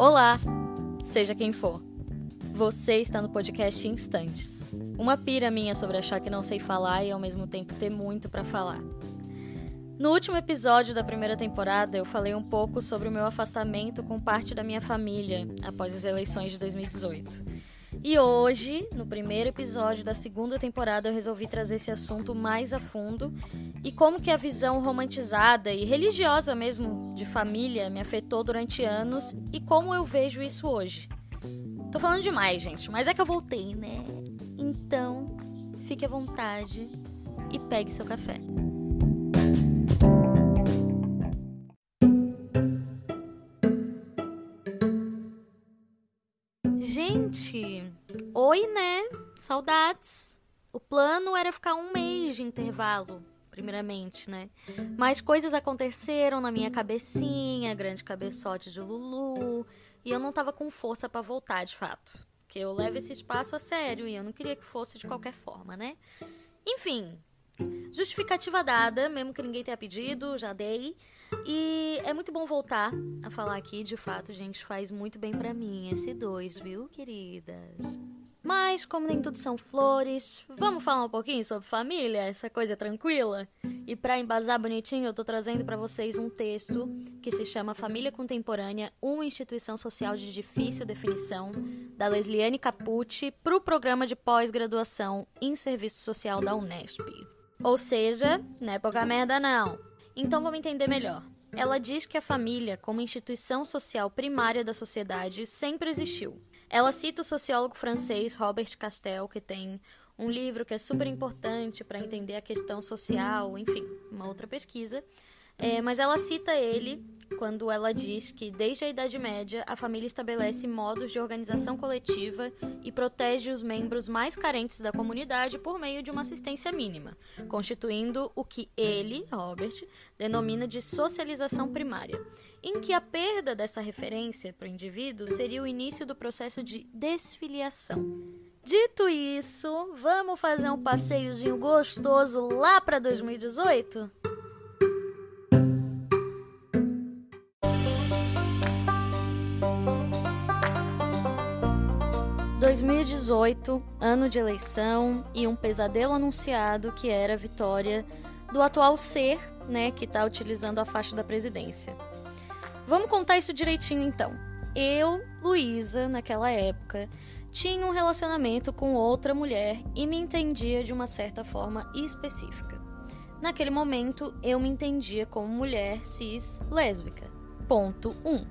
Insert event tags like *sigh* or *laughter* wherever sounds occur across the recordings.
Olá, seja quem for. Você está no podcast Instantes. Uma pira minha sobre achar que não sei falar e ao mesmo tempo ter muito para falar. No último episódio da primeira temporada, eu falei um pouco sobre o meu afastamento com parte da minha família após as eleições de 2018. E hoje, no primeiro episódio da segunda temporada, eu resolvi trazer esse assunto mais a fundo e como que a visão romantizada e religiosa mesmo de família me afetou durante anos e como eu vejo isso hoje. Tô falando demais, gente, mas é que eu voltei, né? Então, fique à vontade e pegue seu café. Oi, né? Saudades. O plano era ficar um mês de intervalo, primeiramente, né? Mas coisas aconteceram na minha cabecinha, grande cabeçote de Lulu, e eu não tava com força para voltar, de fato. Porque eu levo esse espaço a sério e eu não queria que fosse de qualquer forma, né? Enfim, justificativa dada, mesmo que ninguém tenha pedido, já dei. E é muito bom voltar a falar aqui, de fato, gente, faz muito bem para mim esse dois, viu, queridas? Mas, como nem tudo são flores, vamos falar um pouquinho sobre família, essa coisa tranquila? E para embasar bonitinho, eu tô trazendo para vocês um texto que se chama Família Contemporânea, uma instituição social de difícil definição, da Lesliane Capucci, pro programa de pós-graduação em serviço social da Unesp. Ou seja, não é pouca merda não. Então vamos entender melhor. Ela diz que a família, como instituição social primária da sociedade, sempre existiu. Ela cita o sociólogo francês Robert Castel, que tem um livro que é super importante para entender a questão social, enfim, uma outra pesquisa. É, mas ela cita ele quando ela diz que, desde a Idade Média, a família estabelece modos de organização coletiva e protege os membros mais carentes da comunidade por meio de uma assistência mínima, constituindo o que ele, Robert, denomina de socialização primária, em que a perda dessa referência para o indivíduo seria o início do processo de desfiliação. Dito isso, vamos fazer um passeiozinho gostoso lá para 2018? 2018, ano de eleição e um pesadelo anunciado que era a vitória do atual ser, né, que está utilizando a faixa da presidência. Vamos contar isso direitinho então. Eu, Luísa, naquela época, tinha um relacionamento com outra mulher e me entendia de uma certa forma específica. Naquele momento, eu me entendia como mulher cis lésbica. Ponto 1. Um.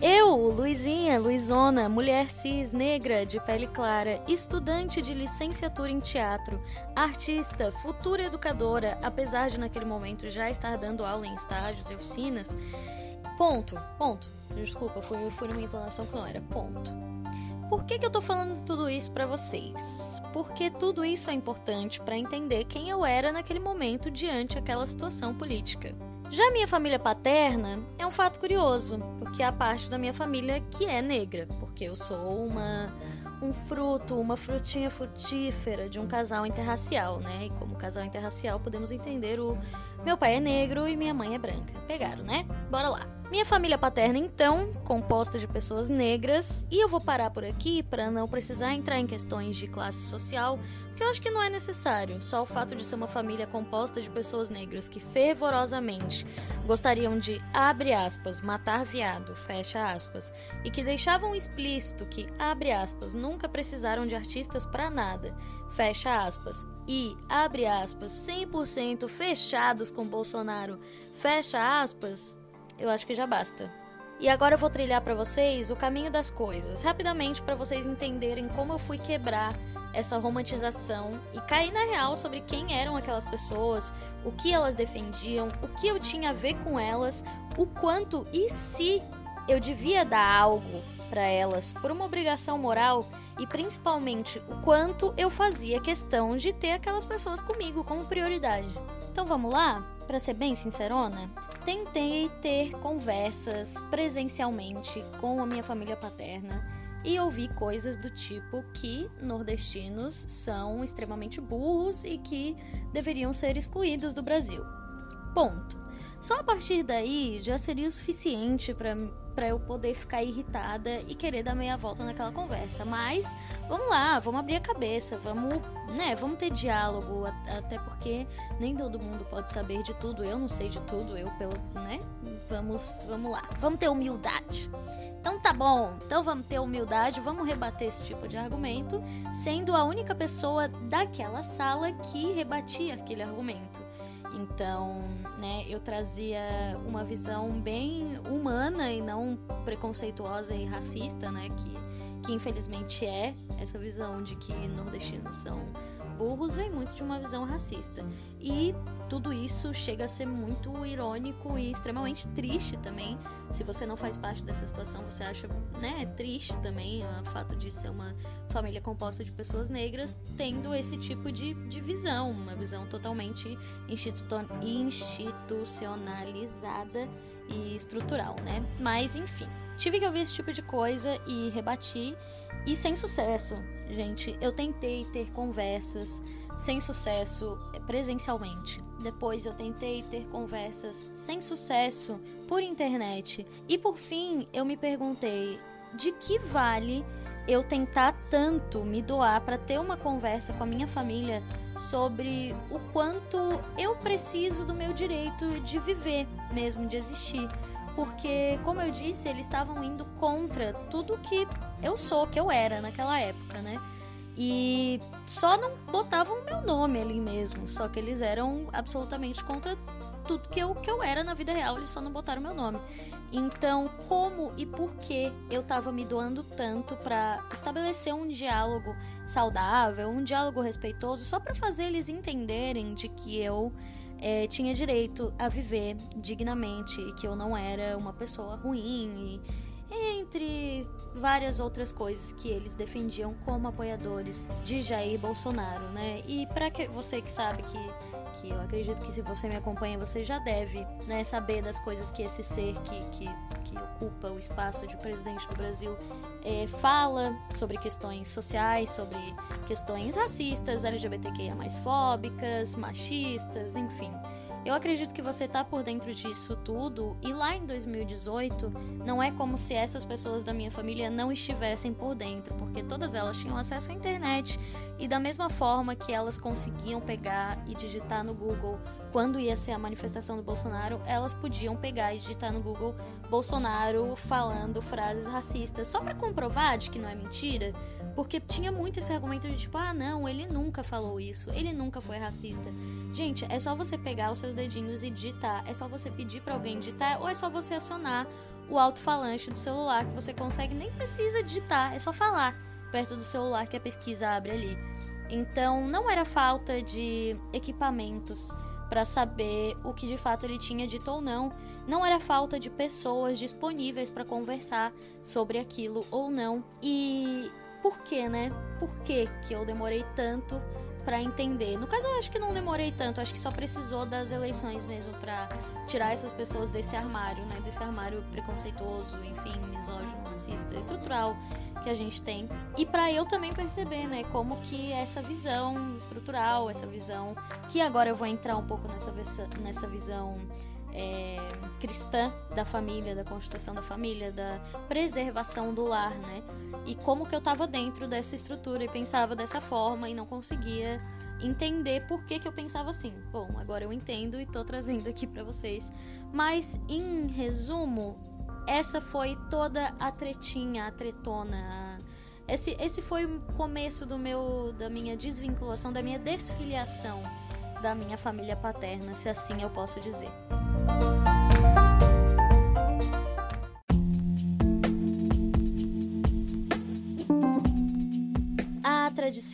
Eu, Luizinha, Luizona, mulher cis, negra, de pele clara, estudante de licenciatura em teatro, artista, futura educadora, apesar de naquele momento já estar dando aula em estágios e oficinas. Ponto, ponto. Desculpa, fui, fui numa entonação que não era. Ponto. Por que, que eu tô falando tudo isso para vocês? Porque tudo isso é importante para entender quem eu era naquele momento diante aquela situação política. Já minha família paterna é um fato curioso, porque a parte da minha família que é negra, porque eu sou uma um fruto, uma frutinha frutífera de um casal interracial, né? E como casal interracial podemos entender o meu pai é negro e minha mãe é branca. Pegaram, né? Bora lá. Minha família paterna, então, composta de pessoas negras, e eu vou parar por aqui para não precisar entrar em questões de classe social, porque eu acho que não é necessário. Só o fato de ser uma família composta de pessoas negras que fervorosamente gostariam de, abre aspas, matar viado, fecha aspas, e que deixavam explícito que, abre aspas, nunca precisaram de artistas para nada, fecha aspas, e, abre aspas, 100% fechados com Bolsonaro, fecha aspas? Eu acho que já basta. E agora eu vou trilhar para vocês o caminho das coisas, rapidamente para vocês entenderem como eu fui quebrar essa romantização e cair na real sobre quem eram aquelas pessoas, o que elas defendiam, o que eu tinha a ver com elas, o quanto e se eu devia dar algo para elas por uma obrigação moral e principalmente o quanto eu fazia questão de ter aquelas pessoas comigo como prioridade. Então vamos lá? Para ser bem sincerona, tentei ter conversas presencialmente com a minha família paterna e ouvi coisas do tipo que nordestinos são extremamente burros e que deveriam ser excluídos do Brasil. Ponto. Só a partir daí já seria o suficiente para para eu poder ficar irritada e querer dar meia volta naquela conversa. Mas vamos lá, vamos abrir a cabeça, vamos, né, vamos ter diálogo, até porque nem todo mundo pode saber de tudo. Eu não sei de tudo, eu pelo, né? Vamos, vamos lá. Vamos ter humildade. Então tá bom, então vamos ter humildade, vamos rebater esse tipo de argumento, sendo a única pessoa daquela sala que rebatia aquele argumento. Então, né, eu trazia uma visão bem humana e não preconceituosa e racista, né, que, que infelizmente é essa visão de que nordestinos são burros vem muito de uma visão racista. E tudo isso chega a ser muito irônico e extremamente triste também. Se você não faz parte dessa situação, você acha né, triste também o fato de ser uma família composta de pessoas negras tendo esse tipo de, de visão, uma visão totalmente institucionalizada e estrutural, né? Mas enfim, tive que ouvir esse tipo de coisa e rebati e sem sucesso. Gente, eu tentei ter conversas sem sucesso presencialmente. Depois eu tentei ter conversas sem sucesso por internet. E por fim, eu me perguntei: de que vale eu tentar tanto me doar para ter uma conversa com a minha família sobre o quanto eu preciso do meu direito de viver, mesmo de existir? Porque, como eu disse, eles estavam indo contra tudo que eu sou, que eu era naquela época, né? E só não botavam o meu nome ali mesmo. Só que eles eram absolutamente contra tudo que eu, que eu era na vida real, eles só não botaram meu nome. Então, como e por que eu tava me doando tanto para estabelecer um diálogo saudável, um diálogo respeitoso, só para fazer eles entenderem de que eu é, tinha direito a viver dignamente e que eu não era uma pessoa ruim e entre várias outras coisas que eles defendiam como apoiadores de Jair Bolsonaro, né? E para você que sabe que eu acredito que se você me acompanha você já deve né, saber das coisas que esse ser que, que, que ocupa o espaço de presidente do Brasil é, fala sobre questões sociais, sobre questões racistas, LGBTQIA mais fóbicas, machistas, enfim. Eu acredito que você tá por dentro disso tudo e lá em 2018 não é como se essas pessoas da minha família não estivessem por dentro, porque todas elas tinham acesso à internet e da mesma forma que elas conseguiam pegar e digitar no Google quando ia ser a manifestação do Bolsonaro, elas podiam pegar e digitar no Google Bolsonaro falando frases racistas só para comprovar de que não é mentira. Porque tinha muito esse argumento de tipo, ah, não, ele nunca falou isso, ele nunca foi racista. Gente, é só você pegar os seus dedinhos e digitar, é só você pedir para alguém digitar, ou é só você acionar o alto-falante do celular que você consegue, nem precisa digitar, é só falar perto do celular que a pesquisa abre ali. Então, não era falta de equipamentos para saber o que de fato ele tinha dito ou não. Não era falta de pessoas disponíveis para conversar sobre aquilo ou não. E por quê, né? Por que que eu demorei tanto para entender? No caso, eu acho que não demorei tanto, acho que só precisou das eleições mesmo para tirar essas pessoas desse armário, né? Desse armário preconceituoso, enfim, misógino, racista, estrutural que a gente tem. E para eu também perceber, né, como que essa visão estrutural, essa visão que agora eu vou entrar um pouco nessa nessa visão é, cristã da família, da constituição da família, da preservação do lar, né? E como que eu estava dentro dessa estrutura e pensava dessa forma e não conseguia entender por que, que eu pensava assim. Bom, agora eu entendo e tô trazendo aqui para vocês. Mas, em resumo, essa foi toda a tretinha, a tretona. Esse, esse foi o começo do meu, da minha desvinculação, da minha desfiliação da minha família paterna, se assim eu posso dizer.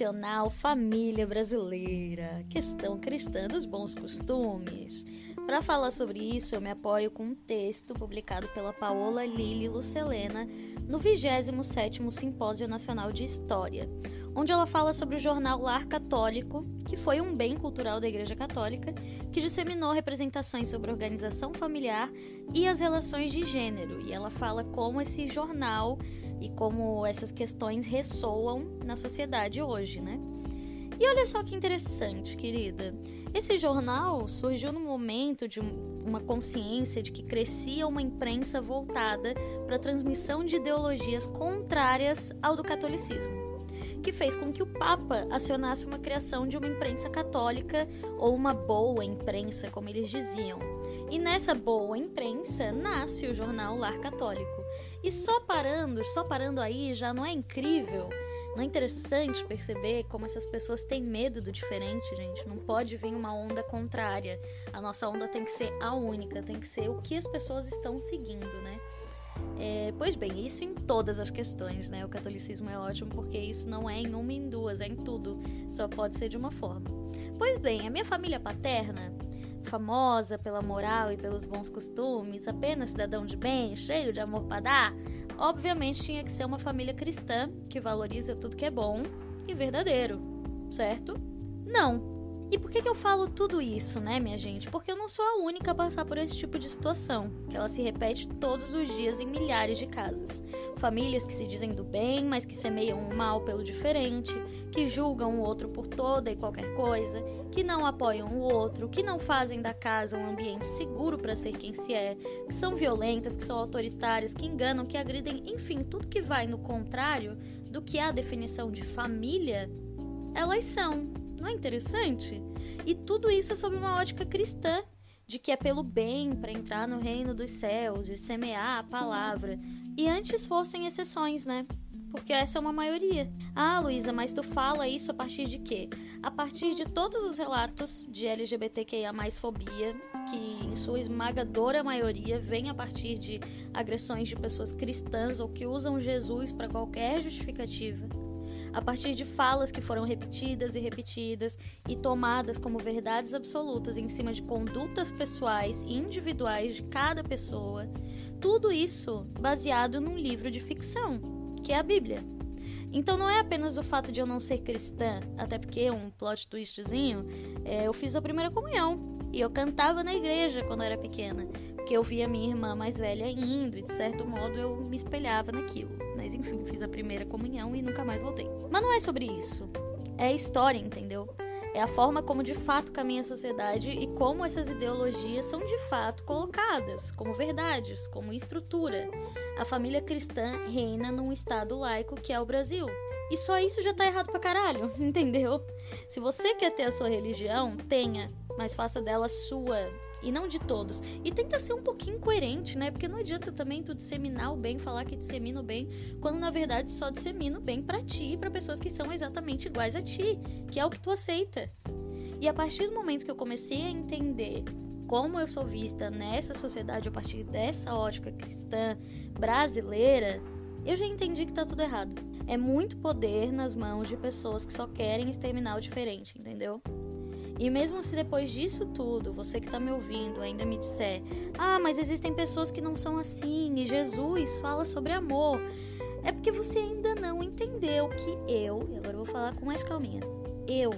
A tradicional família brasileira, questão cristã dos bons costumes. Para falar sobre isso, eu me apoio com um texto publicado pela Paola Lili Lucelena no 27º Simpósio Nacional de História, onde ela fala sobre o jornal Lar Católico, que foi um bem cultural da Igreja Católica, que disseminou representações sobre organização familiar e as relações de gênero. E ela fala como esse jornal e como essas questões ressoam na sociedade hoje, né? E olha só que interessante, querida. Esse jornal surgiu no momento de uma consciência de que crescia uma imprensa voltada para a transmissão de ideologias contrárias ao do catolicismo, que fez com que o Papa acionasse uma criação de uma imprensa católica ou uma boa imprensa, como eles diziam. E nessa boa imprensa nasce o jornal Lar Católico. E só parando, só parando aí já não é incrível não é interessante perceber como essas pessoas têm medo do diferente, gente? Não pode vir uma onda contrária. A nossa onda tem que ser a única, tem que ser o que as pessoas estão seguindo, né? É, pois bem, isso em todas as questões, né? O catolicismo é ótimo porque isso não é em uma e em duas, é em tudo. Só pode ser de uma forma. Pois bem, a minha família paterna, famosa pela moral e pelos bons costumes, apenas cidadão de bem, cheio de amor para dar, obviamente tinha que ser uma família cristã que valoriza tudo que é bom e verdadeiro, certo? Não. E por que, que eu falo tudo isso, né, minha gente? Porque eu não sou a única a passar por esse tipo de situação, que ela se repete todos os dias em milhares de casas. Famílias que se dizem do bem, mas que semeiam o mal pelo diferente, que julgam o outro por toda e qualquer coisa, que não apoiam o outro, que não fazem da casa um ambiente seguro para ser quem se é, que são violentas, que são autoritárias, que enganam, que agridem, enfim, tudo que vai no contrário do que é a definição de família, elas são. Não é interessante? E tudo isso sob uma ótica cristã, de que é pelo bem para entrar no reino dos céus, de semear a palavra. E antes fossem exceções, né? Porque essa é uma maioria. Ah, Luísa, mas tu fala isso a partir de quê? A partir de todos os relatos de LGBTQIA fobia, que em sua esmagadora maioria vem a partir de agressões de pessoas cristãs ou que usam Jesus para qualquer justificativa a partir de falas que foram repetidas e repetidas e tomadas como verdades absolutas em cima de condutas pessoais e individuais de cada pessoa. Tudo isso baseado num livro de ficção, que é a Bíblia. Então não é apenas o fato de eu não ser cristã, até porque um plot twistzinho, é, eu fiz a primeira comunhão e eu cantava na igreja quando eu era pequena porque eu via minha irmã mais velha indo e de certo modo eu me espelhava naquilo. Mas enfim, fiz a primeira comunhão e nunca mais voltei. Mas não é sobre isso. É a história, entendeu? É a forma como de fato caminha a sociedade e como essas ideologias são de fato colocadas como verdades, como estrutura. A família cristã reina num estado laico que é o Brasil. E só isso já tá errado pra caralho, *laughs* entendeu? Se você quer ter a sua religião, tenha, mas faça dela sua e não de todos. E tenta ser um pouquinho coerente, né? Porque não adianta também tu disseminar o bem, falar que dissemina o bem, quando na verdade só dissemina o bem para ti e para pessoas que são exatamente iguais a ti, que é o que tu aceita. E a partir do momento que eu comecei a entender como eu sou vista nessa sociedade a partir dessa ótica cristã brasileira, eu já entendi que tá tudo errado. É muito poder nas mãos de pessoas que só querem exterminar o diferente, entendeu? E mesmo se depois disso tudo, você que está me ouvindo ainda me disser: Ah, mas existem pessoas que não são assim e Jesus fala sobre amor. É porque você ainda não entendeu que eu, e agora eu vou falar com mais calminha, eu,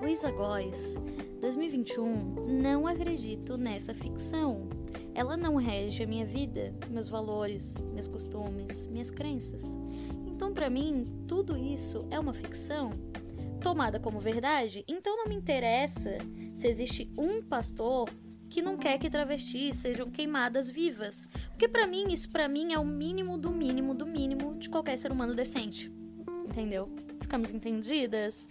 Luísa Góes, 2021, não acredito nessa ficção. Ela não rege a minha vida, meus valores, meus costumes, minhas crenças. Então, para mim, tudo isso é uma ficção tomada como verdade, então não me interessa se existe um pastor que não quer que travestis sejam queimadas vivas. Porque para mim, isso para mim é o mínimo do mínimo do mínimo de qualquer ser humano decente. Entendeu? Ficamos entendidas?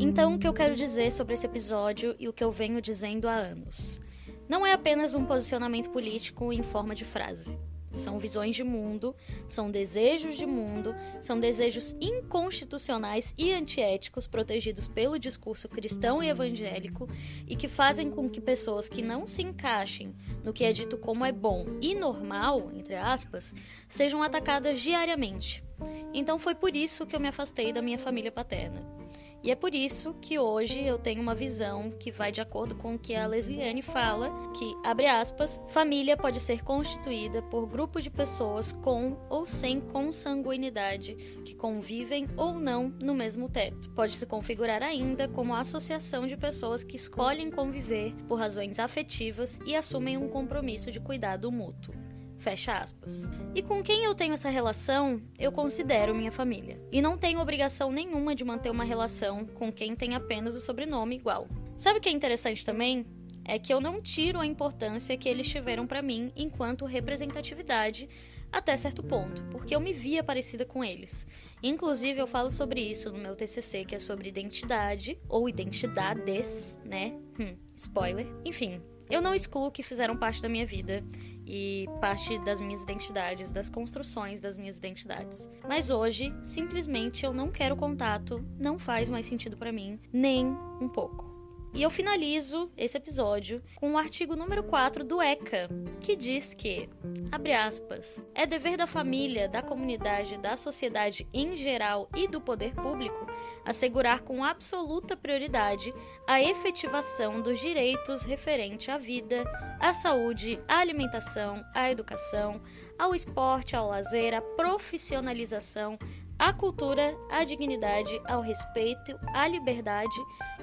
Então, o que eu quero dizer sobre esse episódio e o que eu venho dizendo há anos? Não é apenas um posicionamento político em forma de frase. São visões de mundo, são desejos de mundo, são desejos inconstitucionais e antiéticos protegidos pelo discurso cristão e evangélico e que fazem com que pessoas que não se encaixem no que é dito como é bom e normal, entre aspas, sejam atacadas diariamente. Então foi por isso que eu me afastei da minha família paterna. E é por isso que hoje eu tenho uma visão que vai de acordo com o que a Lesliane fala, que, abre aspas, família pode ser constituída por grupo de pessoas com ou sem consanguinidade, que convivem ou não no mesmo teto. Pode se configurar ainda como a associação de pessoas que escolhem conviver por razões afetivas e assumem um compromisso de cuidado mútuo. Fecha aspas. E com quem eu tenho essa relação, eu considero minha família. E não tenho obrigação nenhuma de manter uma relação com quem tem apenas o sobrenome igual. Sabe o que é interessante também? É que eu não tiro a importância que eles tiveram para mim enquanto representatividade até certo ponto, porque eu me via parecida com eles. Inclusive, eu falo sobre isso no meu TCC, que é sobre identidade, ou identidades, né? Hum, spoiler. Enfim, eu não excluo que fizeram parte da minha vida e parte das minhas identidades, das construções das minhas identidades. Mas hoje, simplesmente eu não quero contato, não faz mais sentido para mim, nem um pouco. E eu finalizo esse episódio com o artigo número 4 do ECA, que diz que, abre aspas, é dever da família, da comunidade, da sociedade em geral e do poder público assegurar com absoluta prioridade a efetivação dos direitos referente à vida, à saúde, à alimentação, à educação, ao esporte, ao lazer, à profissionalização, à cultura, à dignidade, ao respeito, à liberdade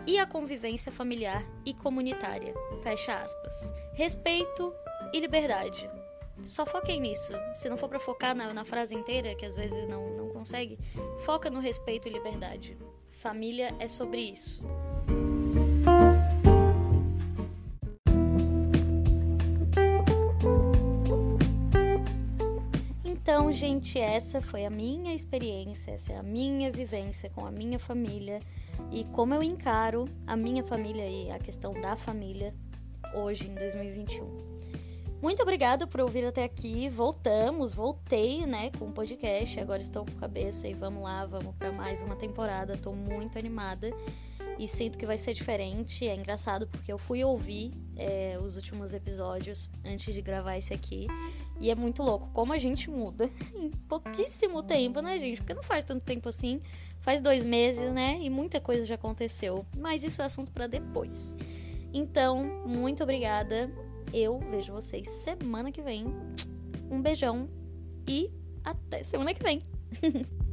e à convivência familiar e comunitária. Fecha aspas. Respeito e liberdade. Só foquem nisso. Se não for para focar na, na, frase inteira, que às vezes não, não consegue, foca no respeito e liberdade. Família é sobre isso. Gente, essa foi a minha experiência, essa é a minha vivência com a minha família e como eu encaro a minha família e a questão da família hoje em 2021. Muito obrigada por ouvir até aqui. Voltamos, voltei, né, com o podcast. Agora estou com cabeça e vamos lá, vamos para mais uma temporada. Estou muito animada e sinto que vai ser diferente. É engraçado porque eu fui ouvir é, os últimos episódios antes de gravar esse aqui e é muito louco como a gente muda *laughs* em pouquíssimo tempo, né, gente? Porque não faz tanto tempo assim. Faz dois meses, né? E muita coisa já aconteceu. Mas isso é assunto para depois. Então, muito obrigada. Eu vejo vocês semana que vem. Um beijão e até semana que vem. *laughs*